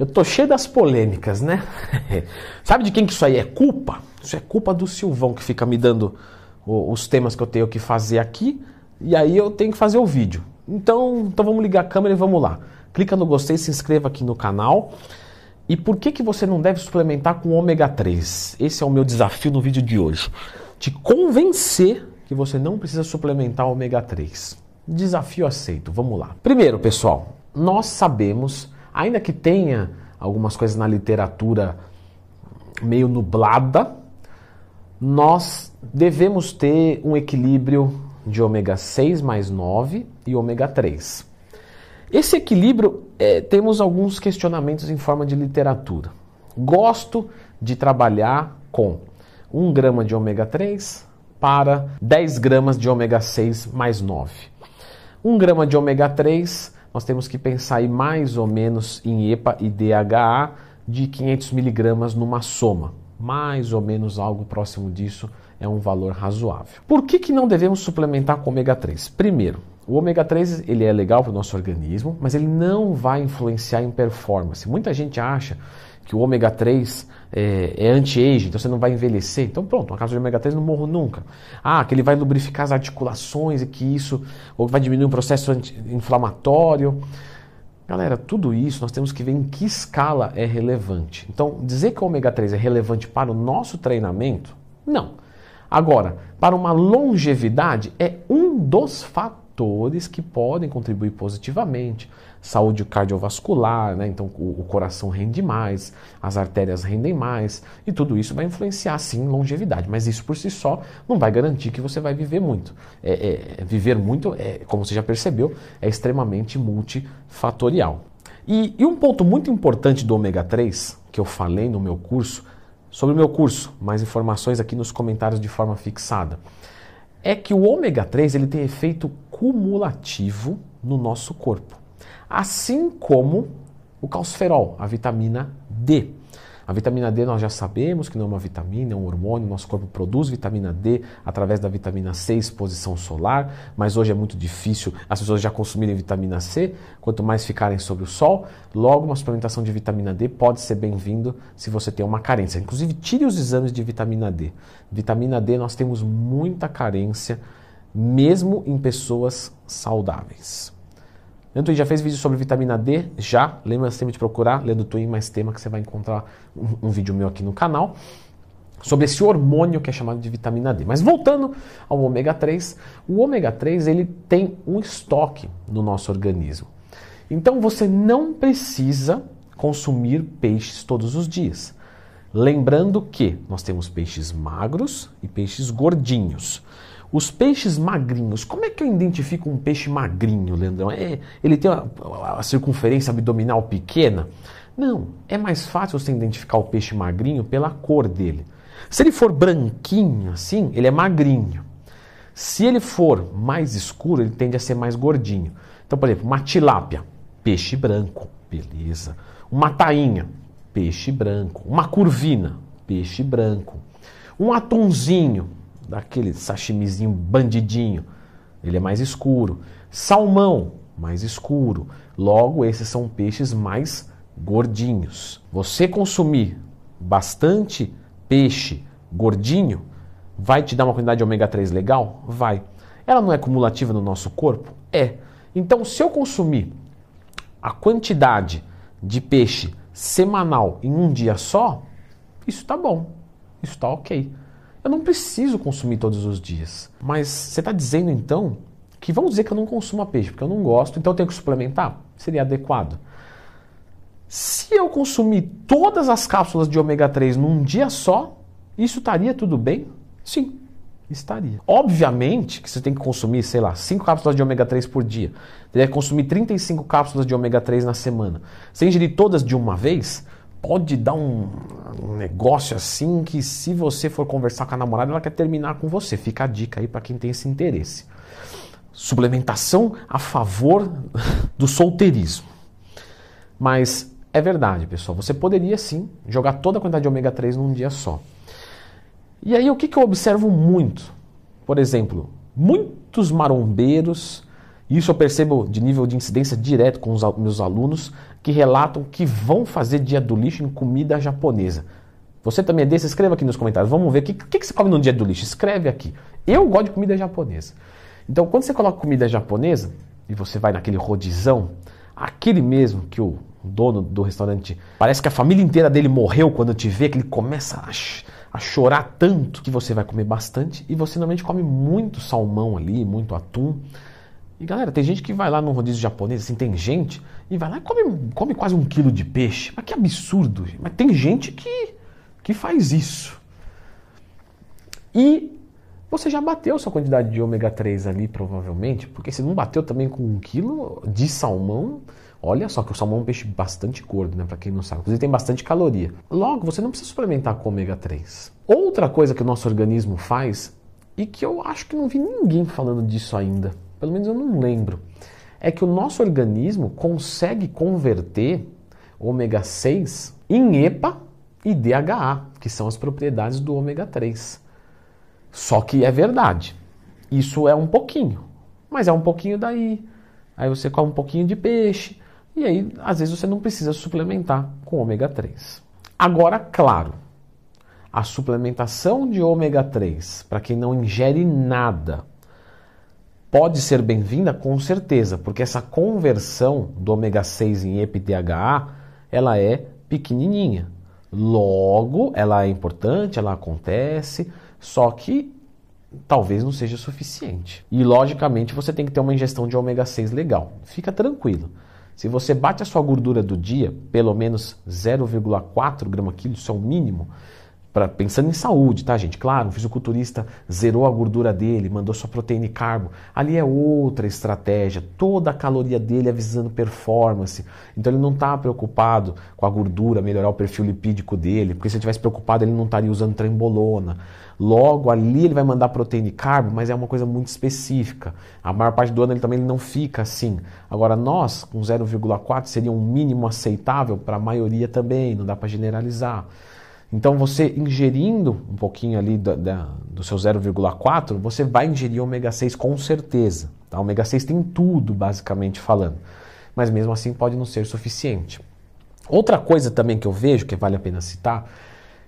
Eu tô cheio das polêmicas, né? Sabe de quem que isso aí é culpa? Isso é culpa do Silvão que fica me dando os temas que eu tenho que fazer aqui e aí eu tenho que fazer o vídeo. Então, então vamos ligar a câmera e vamos lá. Clica no gostei, se inscreva aqui no canal. E por que, que você não deve suplementar com ômega 3? Esse é o meu desafio no vídeo de hoje. Te convencer que você não precisa suplementar ômega 3. Desafio aceito, vamos lá. Primeiro, pessoal, nós sabemos ainda que tenha algumas coisas na literatura meio nublada, nós devemos ter um equilíbrio de ômega 6 mais 9 e ômega 3. Esse equilíbrio, é, temos alguns questionamentos em forma de literatura. Gosto de trabalhar com 1 grama de ômega 3 para 10 gramas de ômega 6 mais 9. 1 grama de ômega 3 nós temos que pensar aí mais ou menos em EPA e DHA de 500 miligramas numa soma. Mais ou menos algo próximo disso é um valor razoável. Por que, que não devemos suplementar com ômega 3? Primeiro, o ômega 3 ele é legal para o nosso organismo, mas ele não vai influenciar em performance. Muita gente acha que o ômega 3 é, é anti-age, então você não vai envelhecer. Então pronto, uma casa de ômega 3 não morro nunca. Ah, que ele vai lubrificar as articulações e que isso ou vai diminuir o processo inflamatório. Galera, tudo isso nós temos que ver em que escala é relevante. Então, dizer que o ômega 3 é relevante para o nosso treinamento, não. Agora, para uma longevidade, é um dos fatores fatores que podem contribuir positivamente. Saúde cardiovascular, né? então o, o, coração rende mais, as artérias rendem mais, e tudo isso vai influenciar sim longevidade. Mas isso por si só não vai garantir que você vai viver muito. É, é, viver muito, é, como você já percebeu, é extremamente multifatorial. E, e um ponto muito importante do ômega 3, que eu falei no meu curso, sobre o meu curso, mais informações aqui nos comentários de forma fixada é que o ômega 3 ele tem efeito cumulativo no nosso corpo, assim como o calciferol, a vitamina D. A vitamina D nós já sabemos que não é uma vitamina, é um hormônio, nosso corpo produz vitamina D através da vitamina C exposição solar, mas hoje é muito difícil as pessoas já consumirem vitamina C, quanto mais ficarem sob o sol, logo uma suplementação de vitamina D pode ser bem-vindo se você tem uma carência. Inclusive tire os exames de vitamina D. Vitamina D nós temos muita carência mesmo em pessoas saudáveis. Leandro Twin já fez vídeo sobre vitamina D? Já. Lembra sempre de procurar Leandro Twin mais tema que você vai encontrar um, um vídeo meu aqui no canal sobre esse hormônio que é chamado de vitamina D. Mas voltando ao ômega 3, o ômega 3 ele tem um estoque no nosso organismo. Então você não precisa consumir peixes todos os dias. Lembrando que nós temos peixes magros e peixes gordinhos. Os peixes magrinhos, como é que eu identifico um peixe magrinho, Leandrão? É, ele tem a, a circunferência abdominal pequena? Não, é mais fácil você identificar o peixe magrinho pela cor dele. Se ele for branquinho assim, ele é magrinho. Se ele for mais escuro, ele tende a ser mais gordinho. Então, por exemplo, uma tilápia, peixe branco, beleza. Uma tainha, peixe branco. Uma curvina, peixe branco. Um atonzinho, daquele sashimizinho bandidinho, ele é mais escuro. Salmão, mais escuro. Logo, esses são peixes mais gordinhos. Você consumir bastante peixe gordinho vai te dar uma quantidade de ômega 3 legal? Vai. Ela não é cumulativa no nosso corpo? É. Então, se eu consumir a quantidade de peixe semanal em um dia só, isso está bom. Isso está ok. Eu não preciso consumir todos os dias. Mas você está dizendo então que vamos dizer que eu não consumo peixe, porque eu não gosto, então eu tenho que suplementar? Seria adequado. Se eu consumir todas as cápsulas de ômega 3 num dia só, isso estaria tudo bem? Sim, estaria. Obviamente que você tem que consumir, sei lá, 5 cápsulas de ômega 3 por dia. Teria que consumir 35 cápsulas de ômega 3 na semana. Sem ingerir todas de uma vez, pode dar um, um, negócio assim que se você for conversar com a namorada, ela quer terminar com você. Fica a dica aí para quem tem esse interesse. Suplementação a favor do solteirismo. Mas é verdade, pessoal. Você poderia sim jogar toda a quantidade de ômega 3 num dia só. E aí o que, que eu observo muito? Por exemplo, muitos marombeiros Isso eu percebo de nível de incidência direto com os meus alunos que relatam que vão fazer dia do lixo em comida japonesa. Você também é desse? Escreva aqui nos comentários. Vamos ver o que, que, que você come no dia do lixo. Escreve aqui. Eu gosto de comida japonesa. Então, quando você coloca comida japonesa e você vai naquele rodizão, aquele mesmo que o dono do restaurante parece que a família inteira dele morreu quando te vê, que ele começa a, a chorar tanto que você vai comer bastante e você normalmente come muito salmão ali, muito atum. E galera, tem gente que vai lá no rodízio japonês, assim, tem gente, e vai lá e come, come quase um quilo de peixe. Mas que absurdo! Mas tem gente que que faz isso. E você já bateu sua quantidade de ômega 3 ali, provavelmente, porque se não bateu também com um quilo de salmão, olha só que o salmão é um peixe bastante gordo, né? Para quem não sabe. Inclusive tem bastante caloria. Logo, você não precisa suplementar com ômega 3. Outra coisa que o nosso organismo faz, e que eu acho que não vi ninguém falando disso ainda, pelo menos eu não lembro, é que o nosso organismo consegue converter ômega 6 em EPA e DHA, que são as propriedades do ômega 3. Só que é verdade. Isso é um pouquinho, mas é um pouquinho daí. Aí você come um pouquinho de peixe e aí às vezes você não precisa suplementar com ômega 3. Agora, claro, a suplementação de ômega 3 para quem não ingere nada pode ser bem-vinda com certeza, porque essa conversão do ômega 6 em EPDHA, ela é pequenininha. Logo, ela é importante, ela acontece, só que talvez não seja suficiente. E logicamente você tem que ter uma ingestão de ômega 6 legal. Fica tranquilo. Se você bate a sua gordura do dia, pelo menos 0,4 grama quilo, isso é o mínimo, Pra, pensando em saúde, tá, gente? Claro, o fisiculturista zerou a gordura dele, mandou sua proteína e carbo. Ali é outra estratégia. Toda a caloria dele é visando performance. Então ele não está preocupado com a gordura, melhorar o perfil lipídico dele, porque se ele tivesse preocupado, ele não estaria usando trembolona. Logo, ali ele vai mandar proteína e carbo, mas é uma coisa muito específica. A maior parte do ano ele também não fica assim. Agora, nós, com 0,4 seria um mínimo aceitável para a maioria também, não dá para generalizar. Então, você ingerindo um pouquinho ali da, da, do seu 0,4, você vai ingerir ômega 6 com certeza. Tá? O ômega 6 tem tudo, basicamente falando. Mas mesmo assim pode não ser suficiente. Outra coisa também que eu vejo, que vale a pena citar,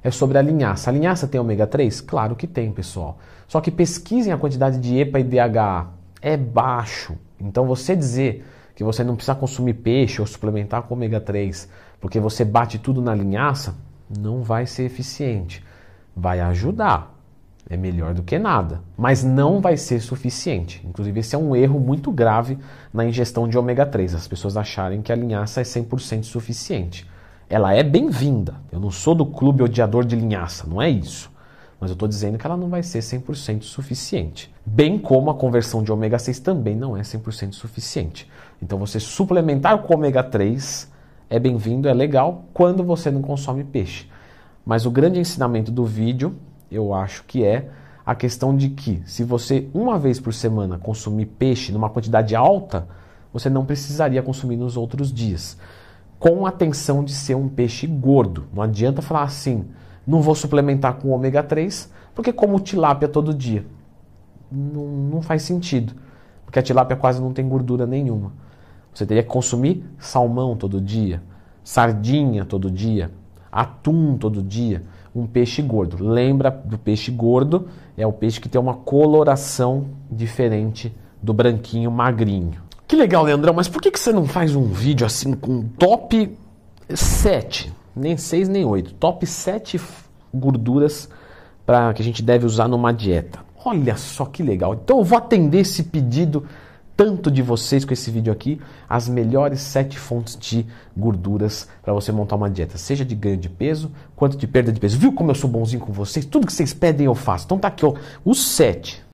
é sobre a linhaça. A linhaça tem ômega 3? Claro que tem, pessoal. Só que pesquisem a quantidade de EPA e DHA. É baixo. Então, você dizer que você não precisa consumir peixe ou suplementar com ômega 3 porque você bate tudo na linhaça, não vai ser eficiente. Vai ajudar, é melhor do que nada, mas não vai ser suficiente. Inclusive, esse é um erro muito grave na ingestão de ômega 3, as pessoas acharem que a linhaça é 100% suficiente. Ela é bem-vinda. Eu não sou do clube odiador de linhaça, não é isso. Mas eu estou dizendo que ela não vai ser 100% suficiente. Bem como a conversão de ômega 6 também não é 100% suficiente. Então, você suplementar com ômega 3 é bem-vindo, é legal quando você não consome peixe. Mas o grande ensinamento do vídeo, eu acho que é a questão de que se você uma vez por semana consumir peixe numa quantidade alta, você não precisaria consumir nos outros dias. Com atenção de ser um peixe gordo. Não adianta falar assim, não vou suplementar com ômega 3, porque como tilápia todo dia. Não, não faz sentido, porque a tilápia quase não tem gordura nenhuma. Você teria que consumir salmão todo dia, sardinha todo dia, atum todo dia, um peixe gordo. Lembra do peixe gordo? É o peixe que tem uma coloração diferente do branquinho magrinho. Que legal, Leandrão, mas por que, você não faz um vídeo assim com top 7, nem 6 nem 8, top 7 gorduras para que a gente deve usar numa dieta? Olha só que legal. Então eu vou atender esse pedido tanto de vocês com esse vídeo aqui as melhores sete fontes de gorduras para você montar uma dieta, seja de ganho de peso quanto de perda de peso. Viu como eu sou bonzinho com vocês? Tudo que vocês pedem eu faço. Então tá aqui, ó, os sete.